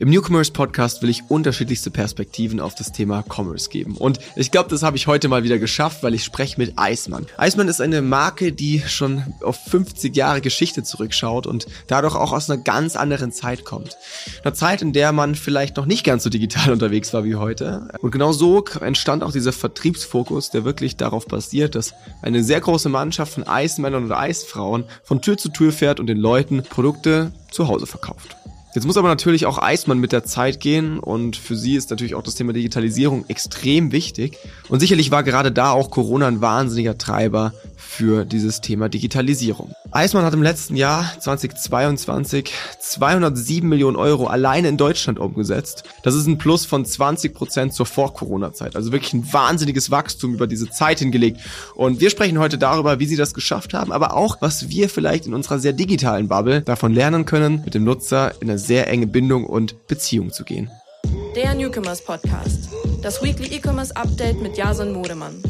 Im Newcomers Podcast will ich unterschiedlichste Perspektiven auf das Thema Commerce geben. Und ich glaube, das habe ich heute mal wieder geschafft, weil ich spreche mit Eismann. Eismann ist eine Marke, die schon auf 50 Jahre Geschichte zurückschaut und dadurch auch aus einer ganz anderen Zeit kommt. Einer Zeit, in der man vielleicht noch nicht ganz so digital unterwegs war wie heute. Und genau so entstand auch dieser Vertriebsfokus, der wirklich darauf basiert, dass eine sehr große Mannschaft von Eismännern oder Eisfrauen von Tür zu Tür fährt und den Leuten Produkte zu Hause verkauft. Jetzt muss aber natürlich auch Eismann mit der Zeit gehen und für sie ist natürlich auch das Thema Digitalisierung extrem wichtig. Und sicherlich war gerade da auch Corona ein wahnsinniger Treiber für dieses Thema Digitalisierung. Eismann hat im letzten Jahr 2022 207 Millionen Euro alleine in Deutschland umgesetzt. Das ist ein Plus von 20 Prozent zur Vor-Corona-Zeit. Also wirklich ein wahnsinniges Wachstum über diese Zeit hingelegt. Und wir sprechen heute darüber, wie sie das geschafft haben, aber auch, was wir vielleicht in unserer sehr digitalen Bubble davon lernen können, mit dem Nutzer in eine sehr enge Bindung und Beziehung zu gehen. Der Newcomers Podcast. Das Weekly E-Commerce Update mit Jason Modemann.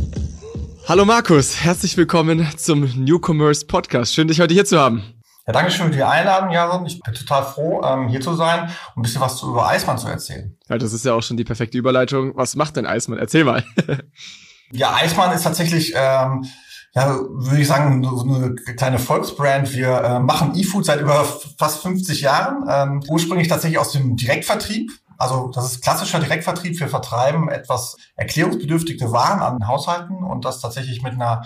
Hallo Markus, herzlich willkommen zum Newcomers Podcast. Schön, dich heute hier zu haben. Ja, danke schön für die Einladung, Jason. Ich bin total froh, ähm, hier zu sein und ein bisschen was über Eismann zu erzählen. Ja, das ist ja auch schon die perfekte Überleitung. Was macht denn Eismann? Erzähl mal. ja, Eismann ist tatsächlich, ähm, ja, würde ich sagen, so eine kleine Volksbrand. Wir äh, machen E-Food seit über fast 50 Jahren. Ähm, ursprünglich tatsächlich aus dem Direktvertrieb. Also das ist klassischer Direktvertrieb. Wir vertreiben etwas erklärungsbedürftige Waren an Haushalten und das tatsächlich mit einer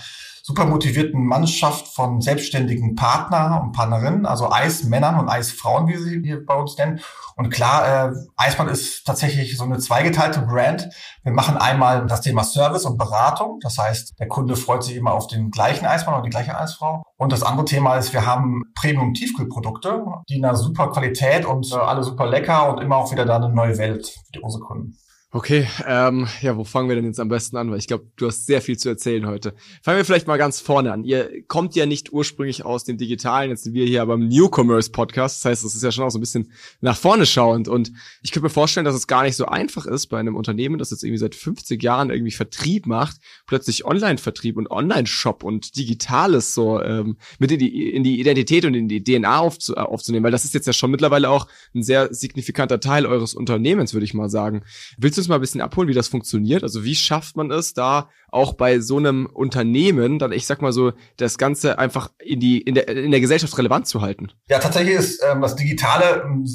super motivierten Mannschaft von selbstständigen Partner und Partnerinnen, also Eismännern und Eisfrauen, wie sie hier bei uns nennen. Und klar, äh, Eismann ist tatsächlich so eine zweigeteilte Brand. Wir machen einmal das Thema Service und Beratung. Das heißt, der Kunde freut sich immer auf den gleichen Eismann oder die gleiche Eisfrau. Und das andere Thema ist, wir haben Premium-Tiefkühlprodukte, die in einer super Qualität und äh, alle super lecker und immer auch wieder da eine neue Welt für unsere Kunden. Okay, ähm, ja, wo fangen wir denn jetzt am besten an? Weil ich glaube, du hast sehr viel zu erzählen heute. Fangen wir vielleicht mal ganz vorne an. Ihr kommt ja nicht ursprünglich aus dem Digitalen, jetzt sind wir hier beim Newcomers Podcast. Das heißt, das ist ja schon auch so ein bisschen nach vorne schauend. Und ich könnte mir vorstellen, dass es gar nicht so einfach ist bei einem Unternehmen, das jetzt irgendwie seit 50 Jahren irgendwie Vertrieb macht, plötzlich Online-Vertrieb und Online-Shop und Digitales so ähm, mit in die, in die Identität und in die DNA aufzu aufzunehmen. Weil das ist jetzt ja schon mittlerweile auch ein sehr signifikanter Teil eures Unternehmens, würde ich mal sagen. Willst du uns mal ein bisschen abholen, wie das funktioniert? Also wie schafft man es da auch bei so einem Unternehmen dann, ich sag mal so, das Ganze einfach in die in der in der Gesellschaft relevant zu halten? Ja, tatsächlich ist ähm, das Digitale ähm,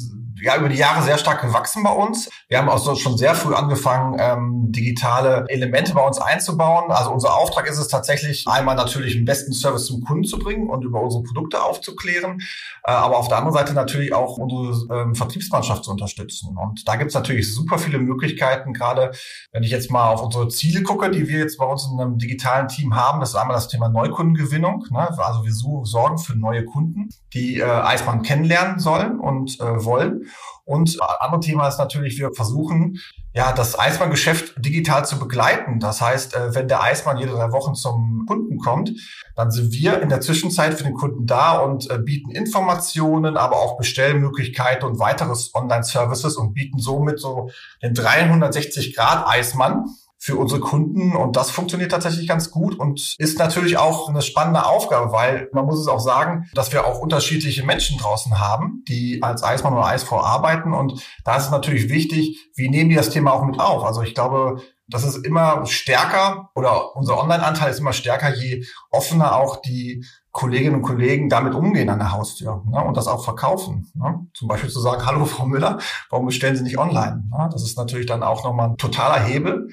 ja über die Jahre sehr stark gewachsen bei uns. Wir haben auch schon sehr früh angefangen, ähm, digitale Elemente bei uns einzubauen. Also unser Auftrag ist es tatsächlich, einmal natürlich den besten Service zum Kunden zu bringen und über unsere Produkte aufzuklären, äh, aber auf der anderen Seite natürlich auch unsere ähm, Vertriebsmannschaft zu unterstützen. Und da gibt es natürlich super viele Möglichkeiten, gerade wenn ich jetzt mal auf unsere Ziele gucke, die wir jetzt bei uns in einem digitalen Team haben. Das ist einmal das Thema Neukundengewinnung. Ne? Also wir sorgen für neue Kunden, die äh, Eismann kennenlernen sollen und äh, wollen. Und andere Thema ist natürlich, wir versuchen, ja, das Eismann-Geschäft digital zu begleiten. Das heißt, äh, wenn der Eismann jede drei Wochen zum Kunden kommt, dann sind wir in der Zwischenzeit für den Kunden da und äh, bieten Informationen, aber auch Bestellmöglichkeiten und weiteres Online-Services und bieten somit so den 360 Grad Eismann für unsere Kunden und das funktioniert tatsächlich ganz gut und ist natürlich auch eine spannende Aufgabe, weil man muss es auch sagen, dass wir auch unterschiedliche Menschen draußen haben, die als Eismann oder Eisfrau arbeiten und da ist es natürlich wichtig, wie nehmen die das Thema auch mit auf? Also ich glaube, das ist immer stärker oder unser Online-Anteil ist immer stärker, je offener auch die Kolleginnen und Kollegen damit umgehen an der Haustür ne, und das auch verkaufen. Ne? Zum Beispiel zu sagen, hallo Frau Müller, warum bestellen Sie nicht online? Ne? Das ist natürlich dann auch nochmal ein totaler Hebel.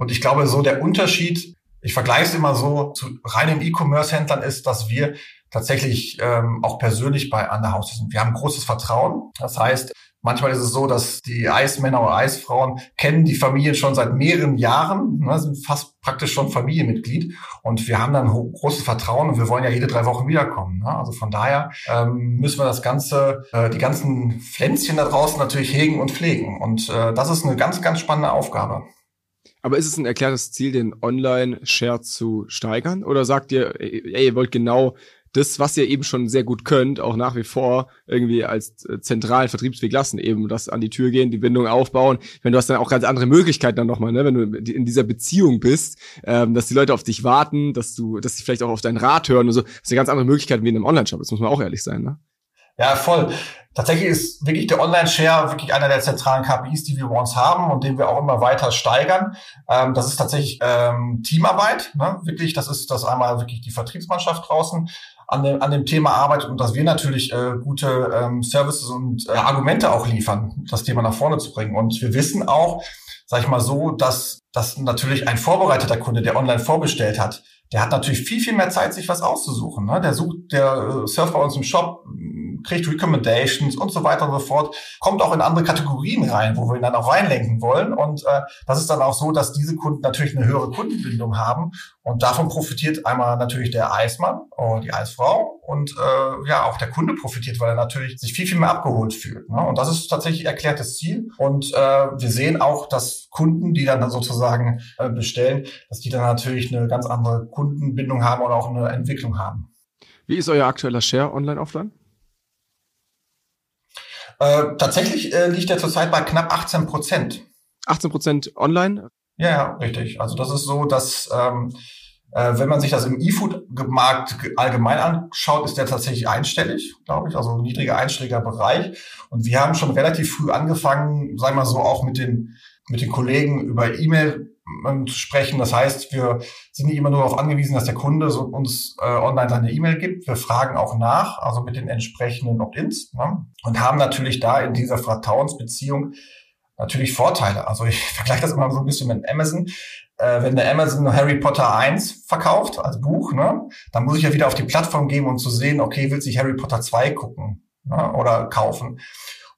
Und ich glaube, so der Unterschied, ich vergleiche es immer so zu reinen E-Commerce-Händlern ist, dass wir tatsächlich ähm, auch persönlich bei an der Haus sind. Wir haben großes Vertrauen. Das heißt, manchmal ist es so, dass die Eismänner oder Eisfrauen kennen die Familien schon seit mehreren Jahren, ne, sind fast praktisch schon Familienmitglied. Und wir haben dann großes Vertrauen und wir wollen ja jede drei Wochen wiederkommen. Ne? Also von daher ähm, müssen wir das Ganze, äh, die ganzen Pflänzchen da draußen natürlich hegen und pflegen. Und äh, das ist eine ganz, ganz spannende Aufgabe. Aber ist es ein erklärtes Ziel, den Online-Share zu steigern? Oder sagt ihr, ey, ihr wollt genau das, was ihr eben schon sehr gut könnt, auch nach wie vor irgendwie als äh, zentralen Vertriebsweg lassen, eben das an die Tür gehen, die Bindung aufbauen. Wenn du hast dann auch ganz andere Möglichkeiten dann nochmal, ne? wenn du in dieser Beziehung bist, ähm, dass die Leute auf dich warten, dass du, dass sie vielleicht auch auf deinen Rat hören und so, das sind ganz andere Möglichkeiten wie in einem Online-Shop. Das muss man auch ehrlich sein, ne? Ja, voll. Tatsächlich ist wirklich der Online-Share wirklich einer der zentralen KPIs, die wir bei uns haben und den wir auch immer weiter steigern. Ähm, das ist tatsächlich ähm, Teamarbeit. Ne? Wirklich, das ist das einmal wirklich die Vertriebsmannschaft draußen an dem, an dem Thema arbeitet und dass wir natürlich äh, gute ähm, Services und äh, Argumente auch liefern, das Thema nach vorne zu bringen. Und wir wissen auch, sag ich mal so, dass, dass natürlich ein vorbereiteter Kunde, der online vorbestellt hat, der hat natürlich viel, viel mehr Zeit, sich was auszusuchen. Ne? Der sucht, der äh, surft bei uns im Shop, kriegt Recommendations und so weiter und so fort, kommt auch in andere Kategorien rein, wo wir ihn dann auch reinlenken wollen. Und äh, das ist dann auch so, dass diese Kunden natürlich eine höhere Kundenbindung haben. Und davon profitiert einmal natürlich der Eismann oder die Eisfrau und äh, ja, auch der Kunde profitiert, weil er natürlich sich viel, viel mehr abgeholt fühlt. Ne? Und das ist tatsächlich erklärtes Ziel. Und äh, wir sehen auch, dass Kunden, die dann sozusagen äh, bestellen, dass die dann natürlich eine ganz andere Kundenbindung haben oder auch eine Entwicklung haben. Wie ist euer aktueller Share online offline? Äh, tatsächlich äh, liegt er zurzeit bei knapp 18 Prozent. 18 Prozent online? Ja, ja, richtig. Also das ist so, dass ähm, äh, wenn man sich das im E-Food-Markt allgemein anschaut, ist der tatsächlich einstellig, glaube ich, also ein niedriger einstelliger Bereich. Und wir haben schon relativ früh angefangen, sagen wir mal so, auch mit den mit den Kollegen über E-Mail zu sprechen. Das heißt, wir sind nicht immer nur darauf angewiesen, dass der Kunde so uns äh, online seine E-Mail gibt. Wir fragen auch nach, also mit den entsprechenden Opt-ins ne? und haben natürlich da in dieser Vertrauensbeziehung natürlich Vorteile. Also ich vergleiche das immer so ein bisschen mit Amazon. Äh, wenn der Amazon Harry Potter 1 verkauft als Buch, ne, dann muss ich ja wieder auf die Plattform gehen, um zu sehen, okay, will sich Harry Potter 2 gucken ne, oder kaufen.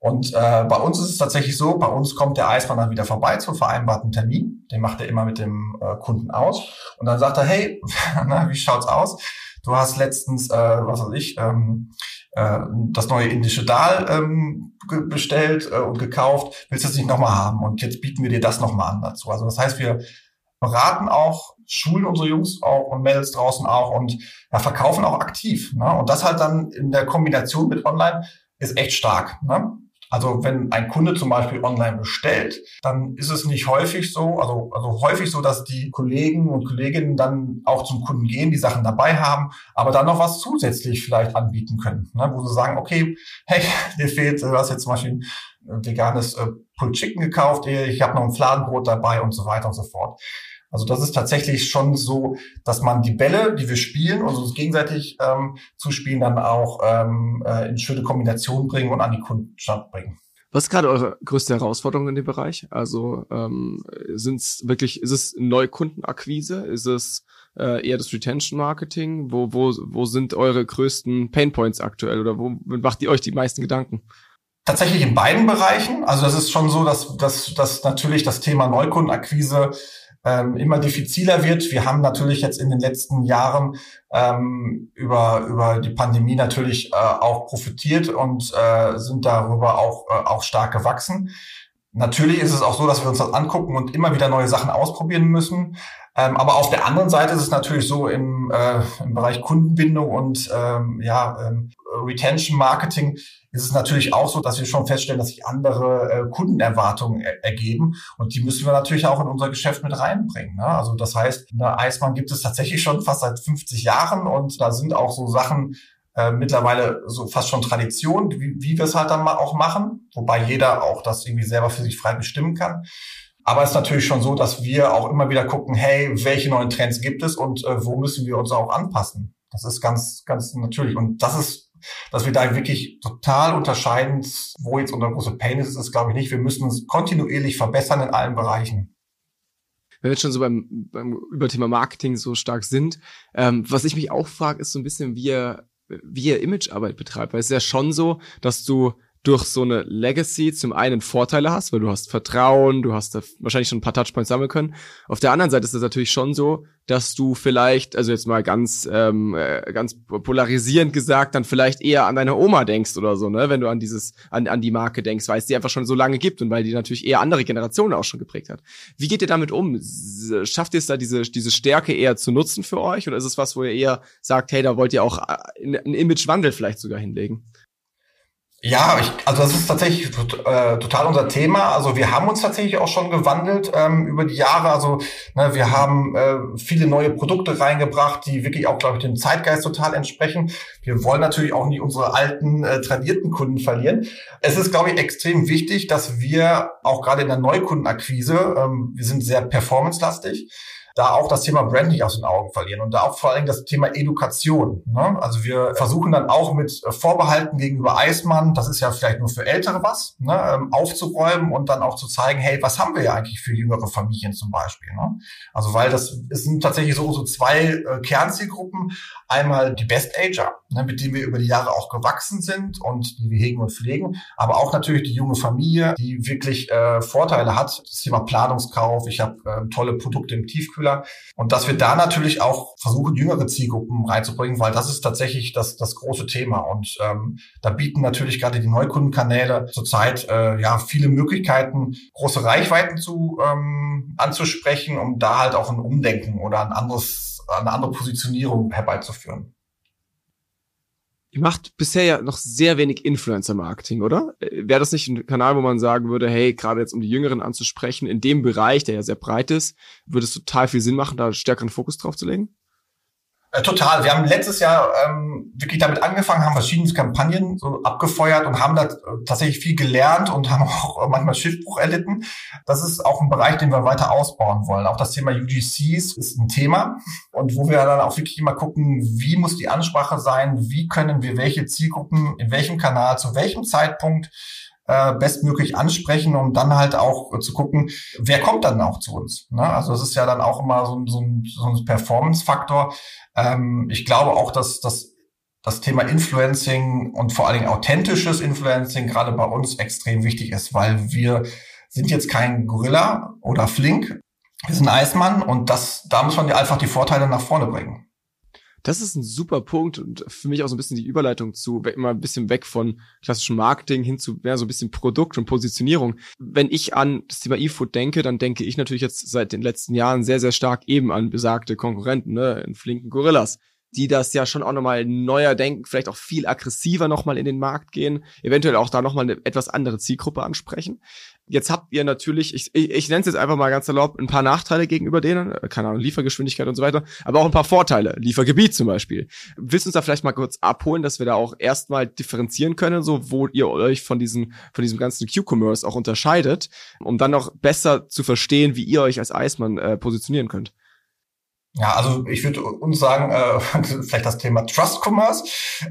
Und äh, bei uns ist es tatsächlich so, bei uns kommt der Eismann dann wieder vorbei zum vereinbarten Termin. Den macht er immer mit dem äh, Kunden aus. Und dann sagt er, hey, na, wie schaut's aus? Du hast letztens, äh, was weiß ich, ähm, äh, das neue indische Dahl ähm, bestellt äh, und gekauft. Willst du das nicht nochmal haben? Und jetzt bieten wir dir das nochmal an dazu. Also das heißt, wir beraten auch, schulen unsere Jungs auch und Mädels draußen auch und ja, verkaufen auch aktiv. Ne? Und das halt dann in der Kombination mit Online ist echt stark. Ne? Also wenn ein Kunde zum Beispiel online bestellt, dann ist es nicht häufig so, also, also häufig so, dass die Kollegen und Kolleginnen dann auch zum Kunden gehen, die Sachen dabei haben, aber dann noch was zusätzlich vielleicht anbieten können, ne? wo sie sagen, okay, hey, dir fehlt, du hast jetzt zum Beispiel ein veganes äh, Pulled Chicken gekauft, ich habe noch ein Fladenbrot dabei und so weiter und so fort. Also das ist tatsächlich schon so, dass man die Bälle, die wir spielen und uns gegenseitig ähm, zuspielen, dann auch ähm, äh, in schöne Kombinationen bringen und an die Kundschaft bringen. Was ist gerade eure größte Herausforderung in dem Bereich? Also ähm, sind es wirklich, ist es Neukundenakquise? Ist es äh, eher das Retention Marketing? Wo, wo, wo sind eure größten Painpoints aktuell oder wo macht ihr euch die meisten Gedanken? Tatsächlich in beiden Bereichen. Also das ist schon so, dass, dass, dass natürlich das Thema Neukundenakquise ähm, immer diffiziler wird. Wir haben natürlich jetzt in den letzten Jahren ähm, über, über die Pandemie natürlich äh, auch profitiert und äh, sind darüber auch, äh, auch stark gewachsen. Natürlich ist es auch so, dass wir uns das angucken und immer wieder neue Sachen ausprobieren müssen. Ähm, aber auf der anderen Seite ist es natürlich so im, äh, im Bereich Kundenbindung und ähm, ja, ähm, Retention Marketing ist es natürlich auch so, dass wir schon feststellen, dass sich andere äh, Kundenerwartungen er ergeben und die müssen wir natürlich auch in unser Geschäft mit reinbringen. Ne? Also das heißt, eine Eismann gibt es tatsächlich schon fast seit 50 Jahren und da sind auch so Sachen äh, mittlerweile so fast schon Tradition, wie, wie wir es halt dann mal auch machen, wobei jeder auch das irgendwie selber für sich frei bestimmen kann. Aber es ist natürlich schon so, dass wir auch immer wieder gucken, hey, welche neuen Trends gibt es und äh, wo müssen wir uns auch anpassen? Das ist ganz, ganz natürlich. Und das ist, dass wir da wirklich total unterscheiden, wo jetzt unser großer Pain ist, ist, glaube ich, nicht. Wir müssen uns kontinuierlich verbessern in allen Bereichen wenn wir jetzt schon so beim, beim Überthema Marketing so stark sind, ähm, was ich mich auch frage, ist so ein bisschen, wie ihr, wie ihr Imagearbeit betreibt. Weil es ist ja schon so, dass du durch so eine Legacy zum einen Vorteile hast, weil du hast Vertrauen, du hast da wahrscheinlich schon ein paar Touchpoints sammeln können. Auf der anderen Seite ist es natürlich schon so, dass du vielleicht, also jetzt mal ganz ähm, äh, ganz polarisierend gesagt, dann vielleicht eher an deine Oma denkst oder so, ne, wenn du an dieses an, an die Marke denkst, weil es die einfach schon so lange gibt und weil die natürlich eher andere Generationen auch schon geprägt hat. Wie geht ihr damit um? Schafft ihr es da diese diese Stärke eher zu nutzen für euch oder ist es was, wo ihr eher sagt, hey, da wollt ihr auch äh, einen Imagewandel vielleicht sogar hinlegen? Ja, ich, also das ist tatsächlich äh, total unser Thema. Also wir haben uns tatsächlich auch schon gewandelt ähm, über die Jahre. Also ne, wir haben äh, viele neue Produkte reingebracht, die wirklich auch, glaube ich, dem Zeitgeist total entsprechen. Wir wollen natürlich auch nicht unsere alten, äh, tradierten Kunden verlieren. Es ist, glaube ich, extrem wichtig, dass wir auch gerade in der Neukundenakquise, ähm, wir sind sehr performancelastig, da auch das Thema Brand nicht aus den Augen verlieren und da auch vor allem das Thema Education. Ne? Also wir versuchen dann auch mit Vorbehalten gegenüber Eismann, das ist ja vielleicht nur für Ältere was, ne? Ähm, aufzuräumen und dann auch zu zeigen, hey, was haben wir ja eigentlich für jüngere Familien zum Beispiel. Ne? Also weil das sind tatsächlich so, so zwei äh, Kernzielgruppen. Einmal die Best Ager, ne, mit denen wir über die Jahre auch gewachsen sind und die wir hegen und pflegen, aber auch natürlich die junge Familie, die wirklich äh, Vorteile hat. Das Thema Planungskauf, ich habe äh, tolle Produkte im Tiefkühl Schauspieler. Und dass wir da natürlich auch versuchen, jüngere Zielgruppen reinzubringen, weil das ist tatsächlich das, das große Thema. Und ähm, da bieten natürlich gerade die Neukundenkanäle zurzeit äh, ja viele Möglichkeiten, große Reichweiten zu ähm, anzusprechen, um da halt auch ein Umdenken oder ein anderes, eine andere Positionierung herbeizuführen. Ihr macht bisher ja noch sehr wenig Influencer-Marketing, oder? Äh, Wäre das nicht ein Kanal, wo man sagen würde, hey, gerade jetzt um die Jüngeren anzusprechen, in dem Bereich, der ja sehr breit ist, würde es total viel Sinn machen, da stärkeren Fokus drauf zu legen? Äh, total. Wir haben letztes Jahr ähm, wirklich damit angefangen, haben verschiedene Kampagnen so abgefeuert und haben da tatsächlich viel gelernt und haben auch manchmal Schiffbruch erlitten. Das ist auch ein Bereich, den wir weiter ausbauen wollen. Auch das Thema UGCs ist ein Thema und wo wir dann auch wirklich immer gucken, wie muss die Ansprache sein, wie können wir welche Zielgruppen in welchem Kanal zu welchem Zeitpunkt äh, bestmöglich ansprechen, um dann halt auch zu gucken, wer kommt dann auch zu uns. Ne? Also es ist ja dann auch immer so, so ein, so ein Performance-Faktor. Ähm, ich glaube auch, dass, dass das Thema Influencing und vor allen Dingen authentisches Influencing gerade bei uns extrem wichtig ist, weil wir sind jetzt kein Gorilla oder Flink, wir sind Eismann und das, da muss man einfach die Vorteile nach vorne bringen. Das ist ein super Punkt und für mich auch so ein bisschen die Überleitung zu immer ein bisschen weg von klassischem Marketing hin zu mehr so ein bisschen Produkt und Positionierung. Wenn ich an das Thema E-Food denke, dann denke ich natürlich jetzt seit den letzten Jahren sehr, sehr stark eben an besagte Konkurrenten, ne, in flinken Gorillas die das ja schon auch nochmal neuer denken, vielleicht auch viel aggressiver nochmal in den Markt gehen, eventuell auch da nochmal eine etwas andere Zielgruppe ansprechen. Jetzt habt ihr natürlich, ich, ich, ich nenne es jetzt einfach mal ganz erlaubt, ein paar Nachteile gegenüber denen, äh, keine Ahnung, Liefergeschwindigkeit und so weiter, aber auch ein paar Vorteile, Liefergebiet zum Beispiel. Willst du uns da vielleicht mal kurz abholen, dass wir da auch erstmal differenzieren können, so wo ihr euch von diesem, von diesem ganzen Q-Commerce auch unterscheidet, um dann noch besser zu verstehen, wie ihr euch als Eismann äh, positionieren könnt? Ja, also ich würde uns sagen, äh, vielleicht das Thema Trust Commerce.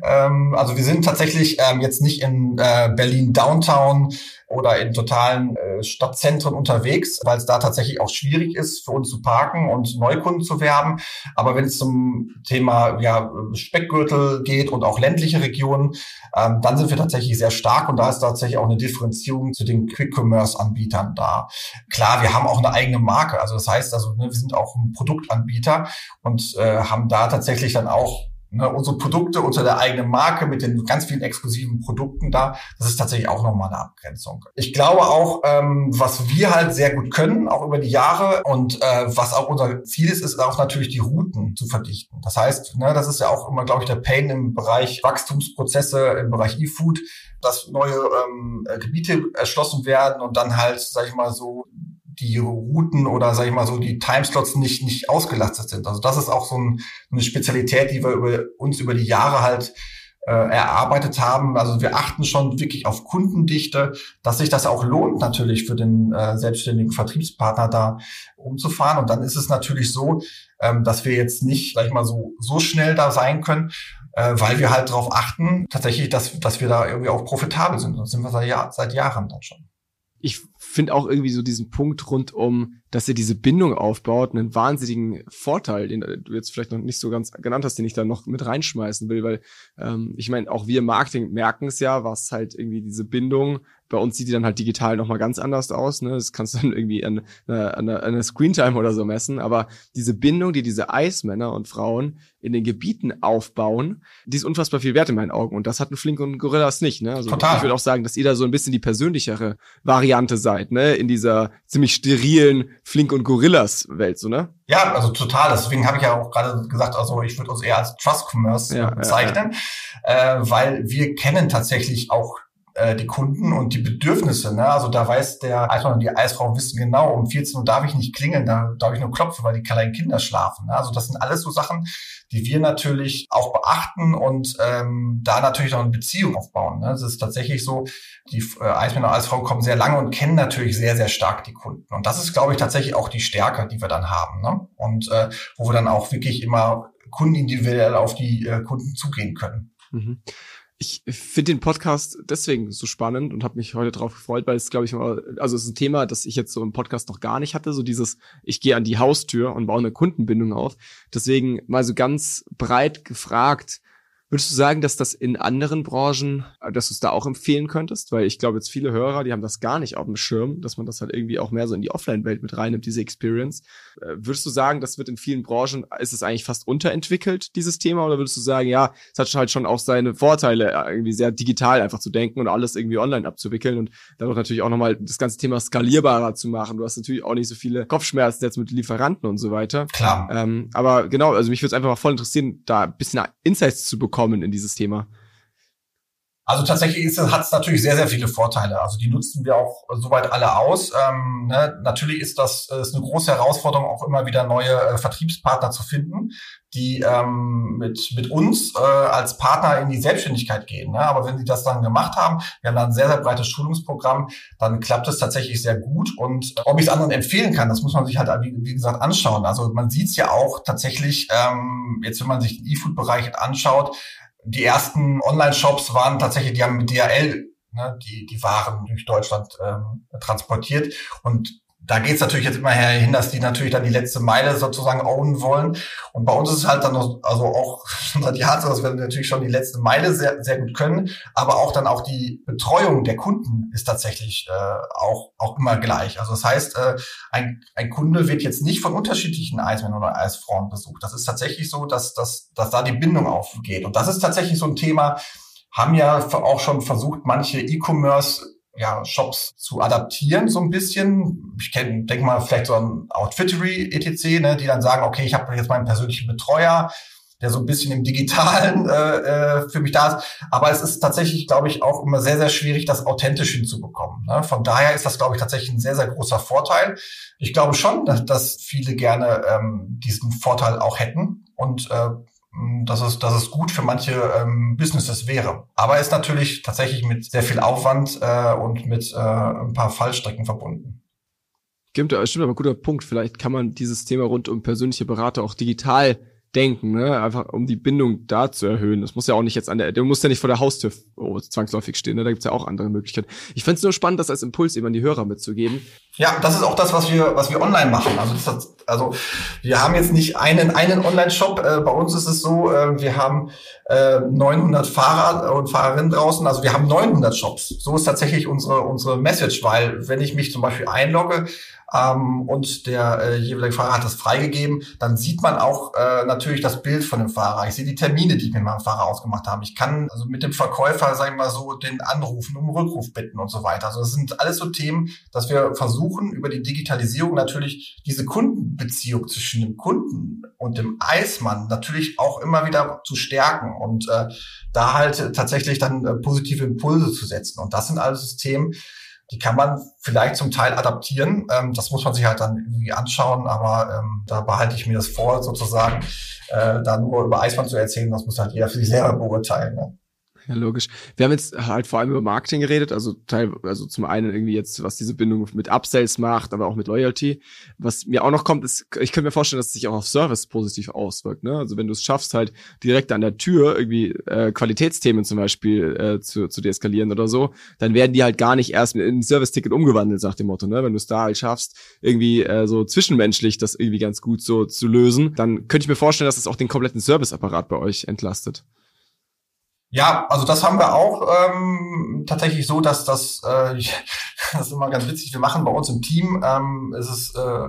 Ähm, also wir sind tatsächlich ähm, jetzt nicht in äh, Berlin Downtown oder in totalen äh, Stadtzentren unterwegs, weil es da tatsächlich auch schwierig ist, für uns zu parken und Neukunden zu werben. Aber wenn es zum Thema ja, Speckgürtel geht und auch ländliche Regionen, ähm, dann sind wir tatsächlich sehr stark und da ist tatsächlich auch eine Differenzierung zu den Quick-Commerce-Anbietern da. Klar, wir haben auch eine eigene Marke. Also das heißt, also ne, wir sind auch ein Produktanbieter und äh, haben da tatsächlich dann auch ne, unsere Produkte unter der eigenen Marke mit den ganz vielen exklusiven Produkten da, das ist tatsächlich auch nochmal eine Abgrenzung. Ich glaube auch, ähm, was wir halt sehr gut können, auch über die Jahre und äh, was auch unser Ziel ist, ist auch natürlich die Routen zu verdichten. Das heißt, ne, das ist ja auch immer, glaube ich, der Pain im Bereich Wachstumsprozesse, im Bereich E-Food, dass neue ähm, Gebiete erschlossen werden und dann halt, sag ich mal so, die Routen oder sag ich mal so die Timeslots nicht nicht ausgelastet sind. Also das ist auch so ein, eine Spezialität, die wir über uns über die Jahre halt äh, erarbeitet haben. Also wir achten schon wirklich auf Kundendichte, dass sich das auch lohnt natürlich für den äh, selbstständigen Vertriebspartner da umzufahren. Und dann ist es natürlich so, ähm, dass wir jetzt nicht, sag ich mal so so schnell da sein können, äh, weil wir halt darauf achten, tatsächlich, dass dass wir da irgendwie auch profitabel sind. Das sind wir seit, Jahr, seit Jahren dann schon. Ich finde auch irgendwie so diesen Punkt rund um, dass er diese Bindung aufbaut, einen wahnsinnigen Vorteil, den du jetzt vielleicht noch nicht so ganz genannt hast, den ich da noch mit reinschmeißen will, weil ähm, ich meine, auch wir im Marketing merken es ja, was halt irgendwie diese Bindung bei uns sieht die dann halt digital nochmal ganz anders aus. Ne? Das kannst du dann irgendwie an, an, an einer Screentime oder so messen. Aber diese Bindung, die diese Eismänner und Frauen in den Gebieten aufbauen, die ist unfassbar viel wert in meinen Augen. Und das hatten Flink und Gorillas nicht. Ne? Also Total. ich würde auch sagen, dass ihr da so ein bisschen die persönlichere Variante seid, ne? In dieser ziemlich sterilen Flink und Gorillas Welt, so, ne? Ja, also total. Deswegen habe ich ja auch gerade gesagt, also ich würde uns eher als Trust Commerce ja, bezeichnen, ja, ja. Äh, weil wir kennen tatsächlich auch äh, die Kunden und die Bedürfnisse. Ne? Also da weiß der Eismann und die Eisfrau wissen genau, um 14 Uhr darf ich nicht klingeln, da darf ich nur klopfen, weil die kleinen Kinder schlafen. Ne? Also das sind alles so Sachen, die wir natürlich auch beachten und ähm, da natürlich noch eine Beziehung aufbauen. Ne? Es ist tatsächlich so, die äh, Eismänner und Eisfrauen kommen sehr lange und kennen natürlich sehr, sehr stark die Kunden. Und das ist, glaube ich, tatsächlich auch die Stärke, die wir dann haben. Ne? Und äh, wo wir dann auch wirklich immer kundenindividuell auf die äh, Kunden zugehen können. Mhm ich finde den Podcast deswegen so spannend und habe mich heute drauf gefreut, weil es, glaube ich, mal, also es ist ein Thema, das ich jetzt so im Podcast noch gar nicht hatte, so dieses, ich gehe an die Haustür und baue eine Kundenbindung auf. Deswegen mal so ganz breit gefragt, Würdest du sagen, dass das in anderen Branchen, äh, dass du es da auch empfehlen könntest? Weil ich glaube, jetzt viele Hörer, die haben das gar nicht auf dem Schirm, dass man das halt irgendwie auch mehr so in die Offline-Welt mit reinnimmt, diese Experience. Äh, würdest du sagen, das wird in vielen Branchen, ist es eigentlich fast unterentwickelt, dieses Thema? Oder würdest du sagen, ja, es hat halt schon auch seine Vorteile, äh, irgendwie sehr digital einfach zu denken und alles irgendwie online abzuwickeln und dadurch natürlich auch nochmal das ganze Thema skalierbarer zu machen. Du hast natürlich auch nicht so viele Kopfschmerzen jetzt mit Lieferanten und so weiter. Klar. Ähm, aber genau, also mich würde es einfach mal voll interessieren, da ein bisschen Insights zu bekommen kommen in dieses Thema? Also tatsächlich hat es natürlich sehr, sehr viele Vorteile. Also die nutzen wir auch soweit alle aus. Ähm, ne? Natürlich ist das äh, ist eine große Herausforderung, auch immer wieder neue äh, Vertriebspartner zu finden, die ähm, mit, mit uns äh, als Partner in die Selbstständigkeit gehen. Ne? Aber wenn sie das dann gemacht haben, wir haben da ein sehr, sehr breites Schulungsprogramm, dann klappt es tatsächlich sehr gut. Und ob ich es anderen empfehlen kann, das muss man sich halt, wie, wie gesagt, anschauen. Also man sieht es ja auch tatsächlich, ähm, jetzt wenn man sich den E-Food-Bereich anschaut, die ersten Online-Shops waren tatsächlich, die haben mit DHL ne, die, die Waren durch Deutschland ähm, transportiert. Und da geht es natürlich jetzt immer hin, dass die natürlich dann die letzte Meile sozusagen ownen wollen. Und bei uns ist es halt dann noch, also auch schon seit Jahren so, dass wir natürlich schon die letzte Meile sehr, sehr gut können, aber auch dann auch die Betreuung der Kunden ist tatsächlich äh, auch, auch immer gleich. Also das heißt, äh, ein, ein Kunde wird jetzt nicht von unterschiedlichen Eismännern oder Eisfrauen besucht. Das ist tatsächlich so, dass, dass, dass da die Bindung aufgeht. Und das ist tatsächlich so ein Thema, haben ja auch schon versucht, manche E-Commerce ja, Shops zu adaptieren, so ein bisschen. Ich kenne, denke mal, vielleicht so ein Outfittery etc., ne, die dann sagen, okay, ich habe jetzt meinen persönlichen Betreuer, der so ein bisschen im Digitalen äh, äh, für mich da ist. Aber es ist tatsächlich, glaube ich, auch immer sehr, sehr schwierig, das authentisch hinzubekommen. Ne? Von daher ist das, glaube ich, tatsächlich ein sehr, sehr großer Vorteil. Ich glaube schon, dass, dass viele gerne ähm, diesen Vorteil auch hätten. Und äh, dass es, dass es gut für manche ähm, Businesses wäre. Aber ist natürlich tatsächlich mit sehr viel Aufwand äh, und mit äh, ein paar Fallstrecken verbunden. Stimmt, stimmt aber guter Punkt. Vielleicht kann man dieses Thema rund um persönliche Berater auch digital denken, ne? Einfach um die Bindung da zu erhöhen. Das muss ja auch nicht jetzt an der, du musst ja nicht vor der Haustür zwangsläufig stehen, ne? Da gibt's ja auch andere Möglichkeiten. Ich find's nur spannend, das als Impuls eben an die Hörer mitzugeben. Ja, das ist auch das, was wir, was wir online machen. Also, das hat, also wir haben jetzt nicht einen, einen Online-Shop. Äh, bei uns ist es so, äh, wir haben äh, 900 Fahrer und Fahrerinnen draußen. Also wir haben 900 Shops. So ist tatsächlich unsere, unsere Message, weil wenn ich mich zum Beispiel einlogge, ähm, und der äh, jeweilige Fahrer hat das freigegeben, dann sieht man auch äh, natürlich das Bild von dem Fahrer. Ich sehe die Termine, die ich mit meinem Fahrer ausgemacht habe. Ich kann also mit dem Verkäufer, sagen wir mal so, den anrufen, um Rückruf bitten und so weiter. Also das sind alles so Themen, dass wir versuchen, über die Digitalisierung natürlich diese Kundenbeziehung zwischen dem Kunden und dem Eismann natürlich auch immer wieder zu stärken und äh, da halt tatsächlich dann äh, positive Impulse zu setzen. Und das sind alles Themen, die kann man vielleicht zum Teil adaptieren. Ähm, das muss man sich halt dann irgendwie anschauen, aber ähm, da behalte ich mir das vor, sozusagen, äh, da nur über Eisbahn zu erzählen. Das muss halt jeder für sich selber beurteilen. Ne? Ja, logisch. Wir haben jetzt halt vor allem über Marketing geredet, also Teil, also zum einen irgendwie jetzt, was diese Bindung mit Upsells macht, aber auch mit Loyalty. Was mir auch noch kommt, ist, ich könnte mir vorstellen, dass es sich auch auf Service positiv auswirkt. Ne? Also wenn du es schaffst, halt direkt an der Tür irgendwie äh, Qualitätsthemen zum Beispiel äh, zu, zu deeskalieren oder so, dann werden die halt gar nicht erst in ein Service-Ticket umgewandelt, nach dem Motto. Ne? Wenn du es da halt schaffst, irgendwie äh, so zwischenmenschlich das irgendwie ganz gut so zu lösen, dann könnte ich mir vorstellen, dass es auch den kompletten Serviceapparat bei euch entlastet. Ja, also das haben wir auch ähm, tatsächlich so, dass das, äh, das ist immer ganz witzig, wir machen bei uns im Team, ähm, ist es äh,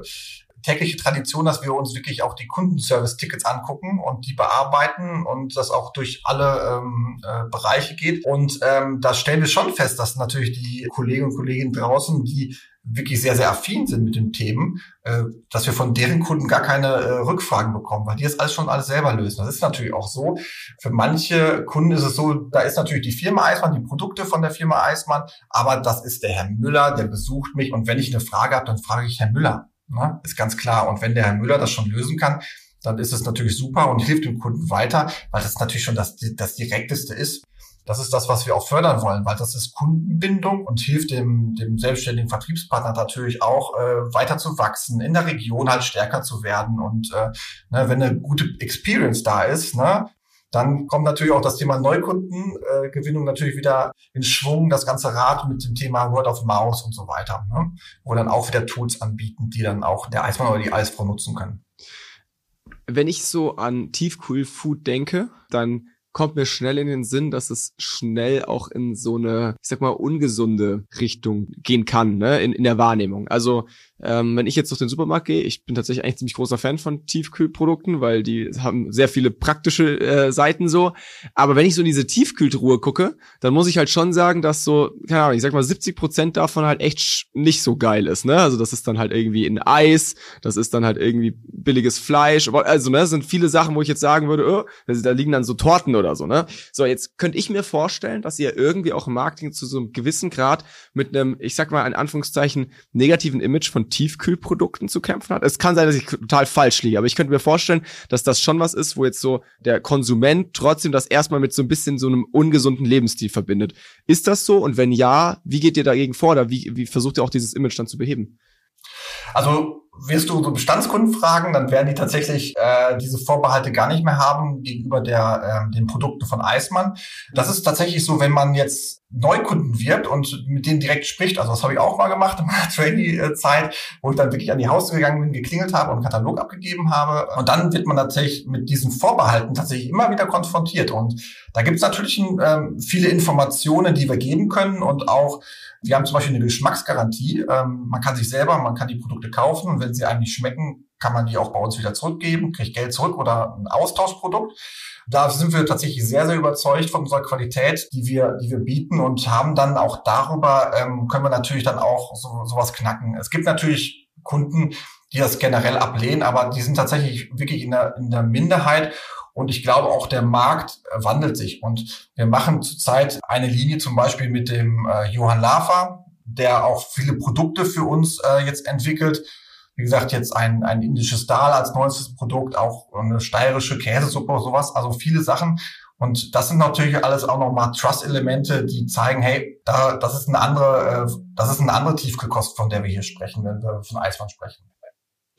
tägliche Tradition, dass wir uns wirklich auch die Kundenservice-Tickets angucken und die bearbeiten und das auch durch alle ähm, äh, Bereiche geht. Und ähm, da stellen wir schon fest, dass natürlich die Kollegen und Kolleginnen draußen, die wirklich sehr, sehr affin sind mit den Themen, äh, dass wir von deren Kunden gar keine äh, Rückfragen bekommen, weil die das alles schon alles selber lösen. Das ist natürlich auch so. Für manche Kunden ist es so, da ist natürlich die Firma Eismann, die Produkte von der Firma Eismann, aber das ist der Herr Müller, der besucht mich und wenn ich eine Frage habe, dann frage ich Herrn Müller. Ne? Ist ganz klar. Und wenn der Herr Müller das schon lösen kann, dann ist es natürlich super und hilft dem Kunden weiter, weil das natürlich schon das, das Direkteste ist. Das ist das, was wir auch fördern wollen, weil das ist Kundenbindung und hilft dem, dem selbstständigen Vertriebspartner natürlich auch äh, weiter zu wachsen, in der Region halt stärker zu werden. Und äh, ne, wenn eine gute Experience da ist, ne, dann kommt natürlich auch das Thema Neukundengewinnung äh, natürlich wieder in Schwung, das ganze Rad mit dem Thema Word of Mouse und so weiter, ne? wo dann auch wieder Tools anbieten, die dann auch der Eismann oder die Eisfrau nutzen können. Wenn ich so an Tiefkühlfood denke, dann kommt mir schnell in den Sinn, dass es schnell auch in so eine, ich sag mal, ungesunde Richtung gehen kann, ne, in, in der Wahrnehmung. Also ähm, wenn ich jetzt durch den Supermarkt gehe, ich bin tatsächlich eigentlich ziemlich großer Fan von Tiefkühlprodukten, weil die haben sehr viele praktische äh, Seiten so. Aber wenn ich so in diese Tiefkühltruhe gucke, dann muss ich halt schon sagen, dass so, keine Ahnung, ich sag mal 70 Prozent davon halt echt nicht so geil ist, ne? Also das ist dann halt irgendwie in Eis, das ist dann halt irgendwie billiges Fleisch, also ne, das sind viele Sachen, wo ich jetzt sagen würde, oh, da liegen dann so Torten oder so, ne? So, jetzt könnte ich mir vorstellen, dass ihr irgendwie auch im Marketing zu so einem gewissen Grad mit einem, ich sag mal in Anführungszeichen, negativen Image von Tiefkühlprodukten zu kämpfen hat. Es kann sein, dass ich total falsch liege, aber ich könnte mir vorstellen, dass das schon was ist, wo jetzt so der Konsument trotzdem das erstmal mit so ein bisschen so einem ungesunden Lebensstil verbindet. Ist das so? Und wenn ja, wie geht ihr dagegen vor? Oder wie, wie versucht ihr auch dieses Image dann zu beheben? Also wirst du so Bestandskunden fragen, dann werden die tatsächlich äh, diese Vorbehalte gar nicht mehr haben gegenüber der, äh, den Produkten von Eismann. Das ist tatsächlich so, wenn man jetzt Neukunden wirbt und mit denen direkt spricht. Also das habe ich auch mal gemacht in meiner Trainee-Zeit, wo ich dann wirklich an die Haustür gegangen bin, geklingelt habe und einen Katalog abgegeben habe. Und dann wird man tatsächlich mit diesen Vorbehalten tatsächlich immer wieder konfrontiert. Und da gibt es natürlich ähm, viele Informationen, die wir geben können und auch wir haben zum Beispiel eine Geschmacksgarantie. Ähm, man kann sich selber, man kann die Produkte kaufen und wenn sie einem nicht schmecken, kann man die auch bei uns wieder zurückgeben, kriegt Geld zurück oder ein Austauschprodukt. Da sind wir tatsächlich sehr, sehr überzeugt von unserer Qualität, die wir, die wir bieten und haben dann auch darüber, ähm, können wir natürlich dann auch so, sowas knacken. Es gibt natürlich Kunden, die das generell ablehnen, aber die sind tatsächlich wirklich in der, in der Minderheit. Und ich glaube, auch der Markt äh, wandelt sich. Und wir machen zurzeit eine Linie zum Beispiel mit dem äh, Johann Lafer, der auch viele Produkte für uns äh, jetzt entwickelt. Wie gesagt, jetzt ein, ein indisches Dal als neuestes Produkt, auch eine steirische Käsesuppe, sowas. Also viele Sachen. Und das sind natürlich alles auch nochmal Trust-Elemente, die zeigen, hey, da, das ist eine andere, äh, das ist eine andere Tiefkühlkost, von der wir hier sprechen, wenn wir von Eismann sprechen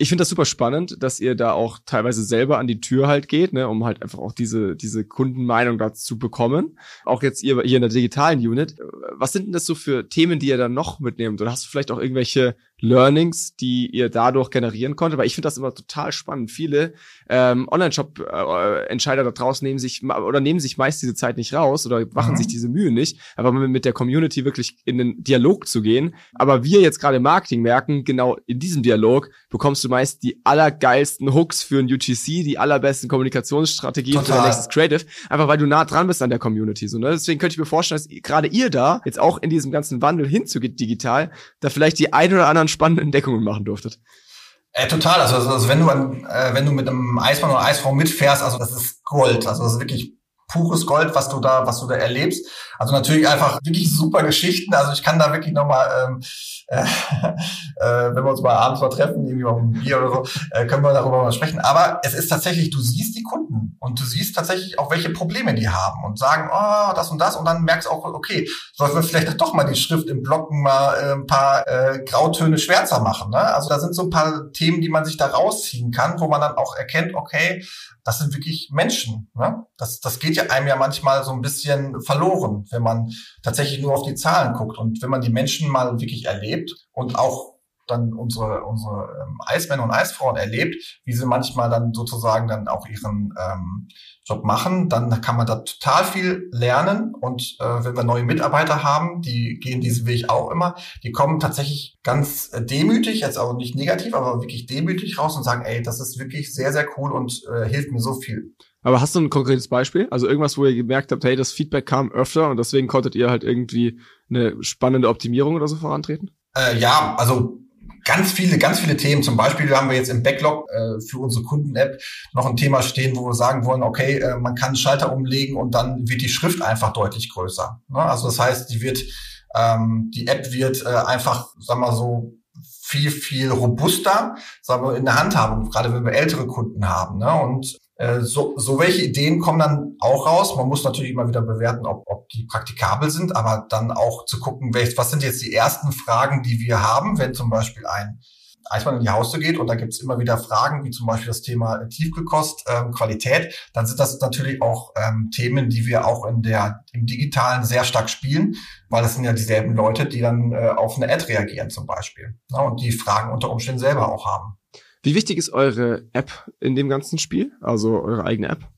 ich finde das super spannend, dass ihr da auch teilweise selber an die Tür halt geht, ne, um halt einfach auch diese, diese Kundenmeinung dazu zu bekommen. Auch jetzt ihr hier in der digitalen Unit. Was sind denn das so für Themen, die ihr dann noch mitnehmt? Oder hast du vielleicht auch irgendwelche Learnings, die ihr dadurch generieren konntet? Weil ich finde das immer total spannend. Viele ähm, Online-Shop-Entscheider da draußen nehmen sich oder nehmen sich meist diese Zeit nicht raus oder machen mhm. sich diese Mühe nicht, aber mit der Community wirklich in den Dialog zu gehen. Aber wir jetzt gerade im Marketing merken, genau in diesem Dialog bekommst du meist die allergeilsten Hooks für ein UGC, die allerbesten Kommunikationsstrategien Total. für dein nächstes Creative, einfach weil du nah dran bist an der Community. So, ne? Deswegen könnte ich mir vorstellen, dass gerade ihr da jetzt auch in diesem ganzen Wandel hinzugeht digital, da vielleicht die ein oder anderen spannenden Entdeckungen machen durftet. Äh, total. Also, also wenn du äh, wenn du mit einem Eismann oder Eisfrau mitfährst, also das ist Gold. Also das ist wirklich pures Gold, was du da, was du da erlebst. Also natürlich einfach wirklich super Geschichten. Also ich kann da wirklich nochmal, ähm, äh, äh, wenn wir uns mal abends mal treffen, irgendwie auf ein Bier oder so, äh, können wir darüber mal sprechen. Aber es ist tatsächlich, du siehst die Kunden und du siehst tatsächlich auch, welche Probleme die haben und sagen, oh, das und das und dann merkst du auch, okay, sollten wir vielleicht doch mal die Schrift im Blocken mal äh, ein paar äh, Grautöne schwärzer machen. Ne? Also da sind so ein paar Themen, die man sich da rausziehen kann, wo man dann auch erkennt, okay, das sind wirklich Menschen. Ne? Das, das geht ja einem ja manchmal so ein bisschen verloren, wenn man tatsächlich nur auf die Zahlen guckt. Und wenn man die Menschen mal wirklich erlebt und auch dann unsere, unsere ähm, Eismänner und Eisfrauen erlebt, wie sie manchmal dann sozusagen dann auch ihren ähm, Job machen, dann kann man da total viel lernen. Und äh, wenn wir neue Mitarbeiter haben, die gehen diesen Weg auch immer, die kommen tatsächlich ganz äh, demütig, jetzt auch nicht negativ, aber wirklich demütig raus und sagen, ey, das ist wirklich sehr, sehr cool und äh, hilft mir so viel. Aber hast du ein konkretes Beispiel? Also irgendwas, wo ihr gemerkt habt, hey, das Feedback kam öfter und deswegen konntet ihr halt irgendwie eine spannende Optimierung oder so vorantreten? Äh, ja, also ganz viele, ganz viele Themen. Zum Beispiel haben wir jetzt im Backlog äh, für unsere Kunden-App noch ein Thema stehen, wo wir sagen wollen, okay, äh, man kann einen Schalter umlegen und dann wird die Schrift einfach deutlich größer. Ne? Also das heißt, die wird, ähm, die App wird äh, einfach, sagen wir so, viel, viel robuster, sagen wir, in der Handhabung, gerade wenn wir ältere Kunden haben. Ne? Und so, so welche Ideen kommen dann auch raus. Man muss natürlich immer wieder bewerten, ob, ob die praktikabel sind, aber dann auch zu gucken, was sind jetzt die ersten Fragen, die wir haben, wenn zum Beispiel ein Eismann in die Haustür geht und da gibt es immer wieder Fragen, wie zum Beispiel das Thema Tiefgekost, ähm, Qualität, dann sind das natürlich auch ähm, Themen, die wir auch in der im Digitalen sehr stark spielen, weil das sind ja dieselben Leute, die dann äh, auf eine Ad reagieren zum Beispiel ne, und die Fragen unter Umständen selber auch haben. Wie wichtig ist eure App in dem ganzen Spiel? Also eure eigene App?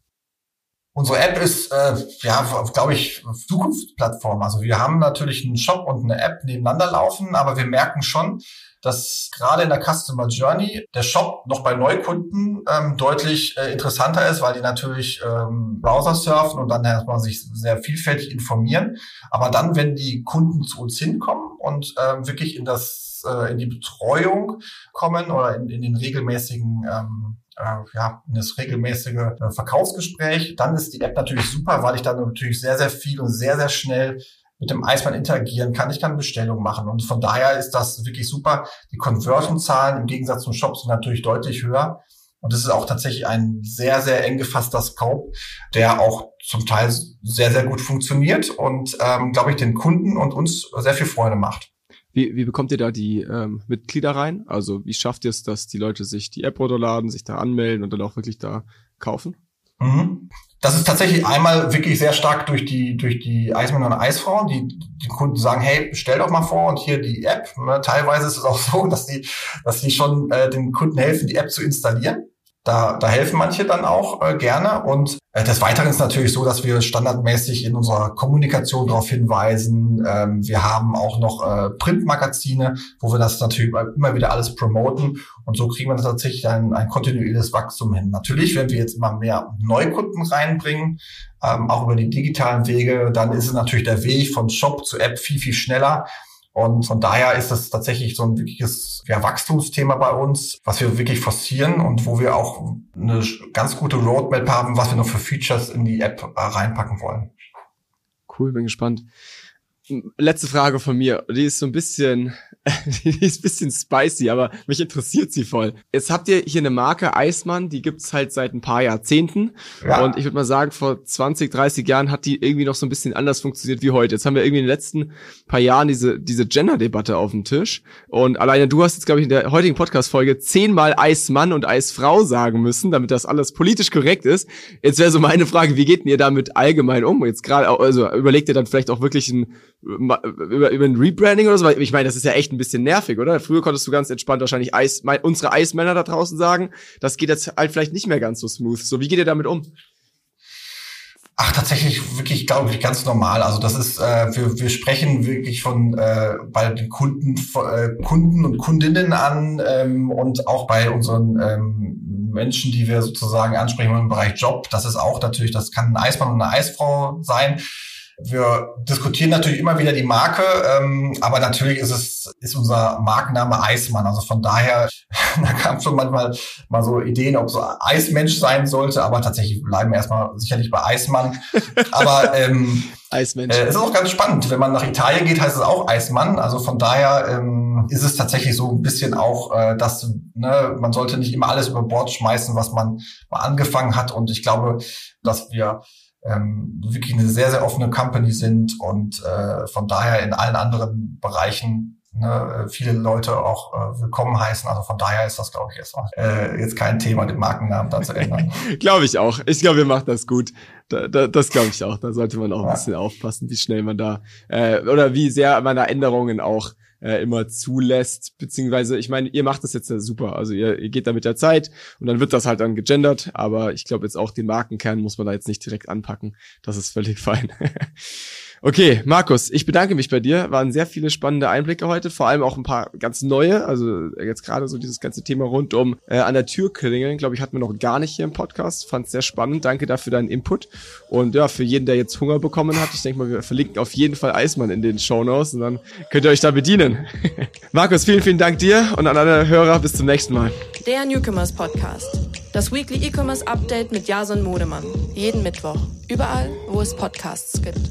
Unsere App ist, äh, ja, glaube ich, Zukunftsplattform. Also wir haben natürlich einen Shop und eine App nebeneinander laufen, aber wir merken schon, dass gerade in der Customer Journey der Shop noch bei Neukunden ähm, deutlich äh, interessanter ist, weil die natürlich ähm, Browser surfen und dann erstmal sich sehr vielfältig informieren. Aber dann, wenn die Kunden zu uns hinkommen und ähm, wirklich in das äh, in die Betreuung kommen oder in, in den regelmäßigen ähm, äh, ja, das regelmäßige äh, Verkaufsgespräch, dann ist die App natürlich super, weil ich dann natürlich sehr, sehr viel und sehr, sehr schnell mit dem Eismann interagieren kann. Ich kann Bestellungen machen. Und von daher ist das wirklich super. Die Conversion-Zahlen im Gegensatz zum Shop sind natürlich deutlich höher. Und es ist auch tatsächlich ein sehr, sehr eng gefasster Scope, der auch zum Teil sehr, sehr gut funktioniert und, ähm, glaube ich, den Kunden und uns sehr viel Freude macht. Wie, wie bekommt ihr da die ähm, Mitglieder rein? Also wie schafft ihr es, dass die Leute sich die App runterladen, sich da anmelden und dann auch wirklich da kaufen? Mhm. Das ist tatsächlich einmal wirklich sehr stark durch die durch die Eismänner und Eisfrauen, die die Kunden sagen, hey, stell doch mal vor und hier die App. Ne, teilweise ist es auch so, dass die dass die schon äh, den Kunden helfen, die App zu installieren. Da, da helfen manche dann auch äh, gerne. Und äh, des Weiteren ist natürlich so, dass wir standardmäßig in unserer Kommunikation darauf hinweisen. Ähm, wir haben auch noch äh, Printmagazine, wo wir das natürlich immer wieder alles promoten. Und so kriegen wir tatsächlich ein, ein kontinuierliches Wachstum hin. Natürlich, wenn wir jetzt immer mehr Neukunden reinbringen, ähm, auch über die digitalen Wege, dann ist es natürlich der Weg von Shop zu App viel, viel schneller. Und von daher ist das tatsächlich so ein wirkliches ja, Wachstumsthema bei uns, was wir wirklich forcieren und wo wir auch eine ganz gute Roadmap haben, was wir noch für Features in die App äh, reinpacken wollen. Cool, bin gespannt letzte Frage von mir. Die ist so ein bisschen, die ist ein bisschen spicy, aber mich interessiert sie voll. Jetzt habt ihr hier eine Marke Eismann, die gibt's halt seit ein paar Jahrzehnten. Ja. Und ich würde mal sagen, vor 20, 30 Jahren hat die irgendwie noch so ein bisschen anders funktioniert wie heute. Jetzt haben wir irgendwie in den letzten paar Jahren diese, diese Gender-Debatte auf dem Tisch. Und alleine du hast jetzt, glaube ich, in der heutigen Podcast-Folge zehnmal Eismann und Eisfrau sagen müssen, damit das alles politisch korrekt ist. Jetzt wäre so meine Frage, wie geht denn ihr damit allgemein um? Jetzt gerade, also überlegt ihr dann vielleicht auch wirklich ein über, über ein Rebranding oder so, weil ich meine, das ist ja echt ein bisschen nervig, oder? Früher konntest du ganz entspannt wahrscheinlich Eis, mein, unsere Eismänner da draußen sagen. Das geht jetzt halt vielleicht nicht mehr ganz so smooth. So, wie geht ihr damit um? Ach, tatsächlich wirklich, glaube ich, ganz normal. Also das ist, äh, wir, wir sprechen wirklich von äh, bei den Kunden, äh, Kunden und Kundinnen an ähm, und auch bei unseren ähm, Menschen, die wir sozusagen ansprechen im Bereich Job. Das ist auch natürlich, das kann ein Eismann und eine Eisfrau sein. Wir diskutieren natürlich immer wieder die Marke, ähm, aber natürlich ist es ist unser Markenname Eismann. Also von daher, da kam schon manchmal mal so Ideen, ob so Eismensch sein sollte, aber tatsächlich bleiben wir erstmal sicherlich bei Eismann. aber ähm, Eismensch. Äh, es ist auch ganz spannend. Wenn man nach Italien geht, heißt es auch Eismann. Also von daher ähm, ist es tatsächlich so ein bisschen auch, äh, dass ne, man sollte nicht immer alles über Bord schmeißen, was man mal angefangen hat. Und ich glaube, dass wir ähm, wirklich eine sehr, sehr offene Company sind und äh, von daher in allen anderen Bereichen ne, viele Leute auch äh, willkommen heißen. Also von daher ist das, glaube ich, erstmal äh, jetzt kein Thema, den Markennamen da zu ändern. glaube ich auch. Ich glaube, ihr macht das gut. Da, da, das glaube ich auch. Da sollte man auch ein bisschen aufpassen, wie schnell man da äh, oder wie sehr man da Änderungen auch äh, immer zulässt, beziehungsweise ich meine, ihr macht das jetzt super, also ihr, ihr geht da mit der Zeit und dann wird das halt dann gegendert, aber ich glaube jetzt auch den Markenkern muss man da jetzt nicht direkt anpacken, das ist völlig fein. Okay, Markus, ich bedanke mich bei dir. Waren sehr viele spannende Einblicke heute, vor allem auch ein paar ganz neue. Also jetzt gerade so dieses ganze Thema rund um äh, an der Tür klingeln, glaube ich, hatten wir noch gar nicht hier im Podcast. Fand es sehr spannend. Danke dafür deinen Input. Und ja, für jeden, der jetzt Hunger bekommen hat, ich denke mal, wir verlinken auf jeden Fall Eismann in den Show Notes und dann könnt ihr euch da bedienen. Markus, vielen, vielen Dank dir und an alle Hörer. Bis zum nächsten Mal. Der Newcomers Podcast. Das Weekly E-Commerce Update mit Jason Modemann. Jeden Mittwoch. Überall, wo es Podcasts gibt.